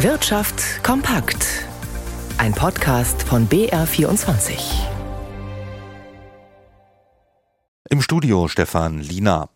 Wirtschaft kompakt. Ein Podcast von BR24. Im Studio Stefan Lina.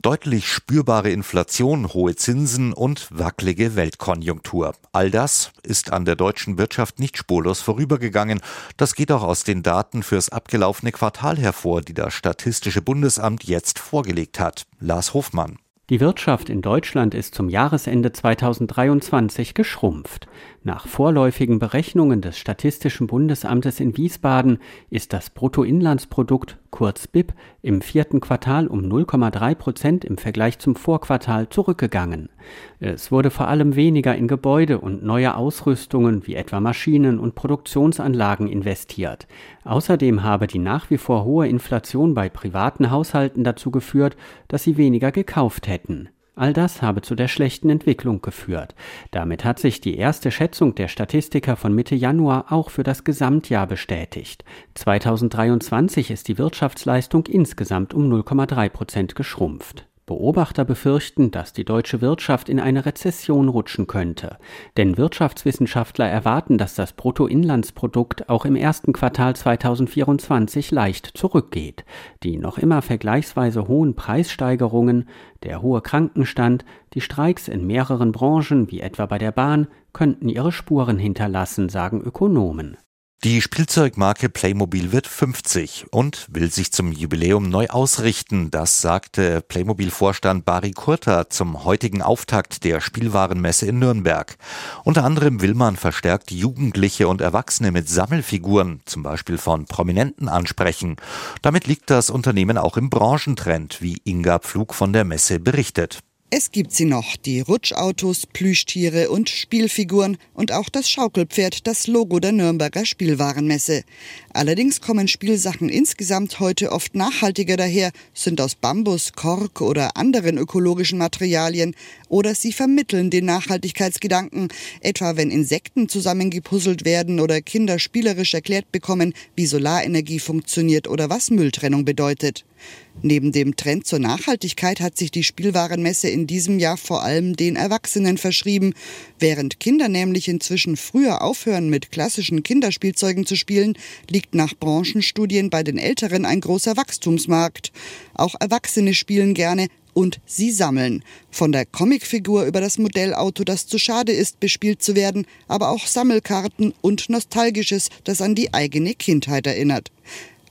Deutlich spürbare Inflation, hohe Zinsen und wackelige Weltkonjunktur. All das ist an der deutschen Wirtschaft nicht spurlos vorübergegangen. Das geht auch aus den Daten fürs abgelaufene Quartal hervor, die das Statistische Bundesamt jetzt vorgelegt hat. Lars Hofmann. Die Wirtschaft in Deutschland ist zum Jahresende 2023 geschrumpft. Nach vorläufigen Berechnungen des Statistischen Bundesamtes in Wiesbaden ist das Bruttoinlandsprodukt, kurz BIP, im vierten Quartal um 0,3 Prozent im Vergleich zum Vorquartal zurückgegangen. Es wurde vor allem weniger in Gebäude und neue Ausrüstungen wie etwa Maschinen und Produktionsanlagen investiert. Außerdem habe die nach wie vor hohe Inflation bei privaten Haushalten dazu geführt, dass sie weniger gekauft hätten. All das habe zu der schlechten Entwicklung geführt. Damit hat sich die erste Schätzung der Statistiker von Mitte Januar auch für das Gesamtjahr bestätigt. 2023 ist die Wirtschaftsleistung insgesamt um 0,3 Prozent geschrumpft. Beobachter befürchten, dass die deutsche Wirtschaft in eine Rezession rutschen könnte. Denn Wirtschaftswissenschaftler erwarten, dass das Bruttoinlandsprodukt auch im ersten Quartal 2024 leicht zurückgeht. Die noch immer vergleichsweise hohen Preissteigerungen, der hohe Krankenstand, die Streiks in mehreren Branchen, wie etwa bei der Bahn, könnten ihre Spuren hinterlassen, sagen Ökonomen. Die Spielzeugmarke Playmobil wird 50 und will sich zum Jubiläum neu ausrichten. Das sagte Playmobil-Vorstand Bari Kurta zum heutigen Auftakt der Spielwarenmesse in Nürnberg. Unter anderem will man verstärkt Jugendliche und Erwachsene mit Sammelfiguren, zum Beispiel von Prominenten, ansprechen. Damit liegt das Unternehmen auch im Branchentrend, wie Inga Pflug von der Messe berichtet. Es gibt sie noch, die Rutschautos, Plüschtiere und Spielfiguren und auch das Schaukelpferd, das Logo der Nürnberger Spielwarenmesse. Allerdings kommen Spielsachen insgesamt heute oft nachhaltiger daher, sind aus Bambus, Kork oder anderen ökologischen Materialien oder sie vermitteln den Nachhaltigkeitsgedanken, etwa wenn Insekten zusammengepuzzelt werden oder Kinder spielerisch erklärt bekommen, wie Solarenergie funktioniert oder was Mülltrennung bedeutet. Neben dem Trend zur Nachhaltigkeit hat sich die Spielwarenmesse in diesem Jahr vor allem den Erwachsenen verschrieben. Während Kinder nämlich inzwischen früher aufhören, mit klassischen Kinderspielzeugen zu spielen, liegt nach Branchenstudien bei den Älteren ein großer Wachstumsmarkt. Auch Erwachsene spielen gerne, und sie sammeln. Von der Comicfigur über das Modellauto, das zu schade ist, bespielt zu werden, aber auch Sammelkarten und Nostalgisches, das an die eigene Kindheit erinnert.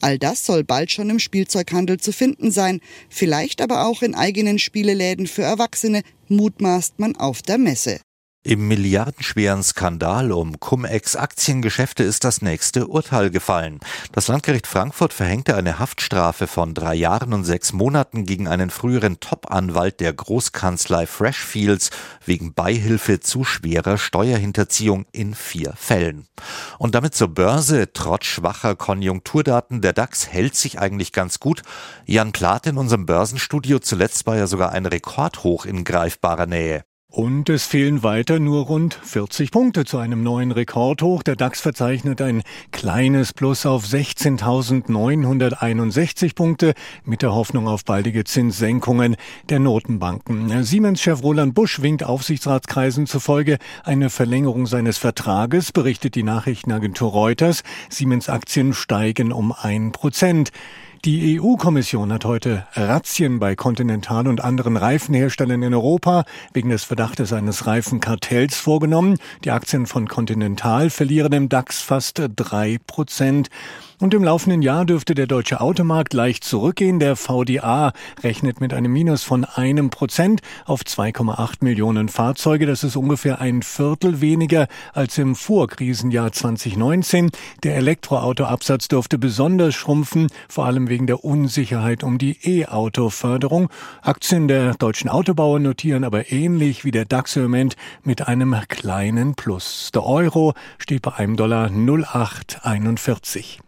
All das soll bald schon im Spielzeughandel zu finden sein, vielleicht aber auch in eigenen Spieleläden für Erwachsene, mutmaßt man auf der Messe. Im milliardenschweren Skandal um Cum-Ex-Aktiengeschäfte ist das nächste Urteil gefallen. Das Landgericht Frankfurt verhängte eine Haftstrafe von drei Jahren und sechs Monaten gegen einen früheren Top-Anwalt der Großkanzlei Freshfields wegen Beihilfe zu schwerer Steuerhinterziehung in vier Fällen. Und damit zur Börse. Trotz schwacher Konjunkturdaten, der DAX hält sich eigentlich ganz gut. Jan Plath in unserem Börsenstudio zuletzt war ja sogar ein Rekordhoch in greifbarer Nähe. Und es fehlen weiter nur rund 40 Punkte zu einem neuen Rekordhoch. Der DAX verzeichnet ein kleines Plus auf 16.961 Punkte mit der Hoffnung auf baldige Zinssenkungen der Notenbanken. Siemens-Chef Roland Busch winkt Aufsichtsratskreisen zufolge eine Verlängerung seines Vertrages, berichtet die Nachrichtenagentur Reuters. Siemens-Aktien steigen um ein Prozent. Die EU-Kommission hat heute Razzien bei Continental und anderen Reifenherstellern in Europa wegen des Verdachtes eines Reifenkartells vorgenommen. Die Aktien von Continental verlieren im DAX fast drei Prozent. Und im laufenden Jahr dürfte der deutsche Automarkt leicht zurückgehen. Der VDA rechnet mit einem Minus von einem Prozent auf 2,8 Millionen Fahrzeuge. Das ist ungefähr ein Viertel weniger als im Vorkrisenjahr 2019. Der Elektroautoabsatz dürfte besonders schrumpfen, vor allem wegen der Unsicherheit um die E-Auto-Förderung. Aktien der deutschen Autobauer notieren aber ähnlich wie der DAX im Moment mit einem kleinen Plus. Der Euro steht bei einem Dollar 0,841.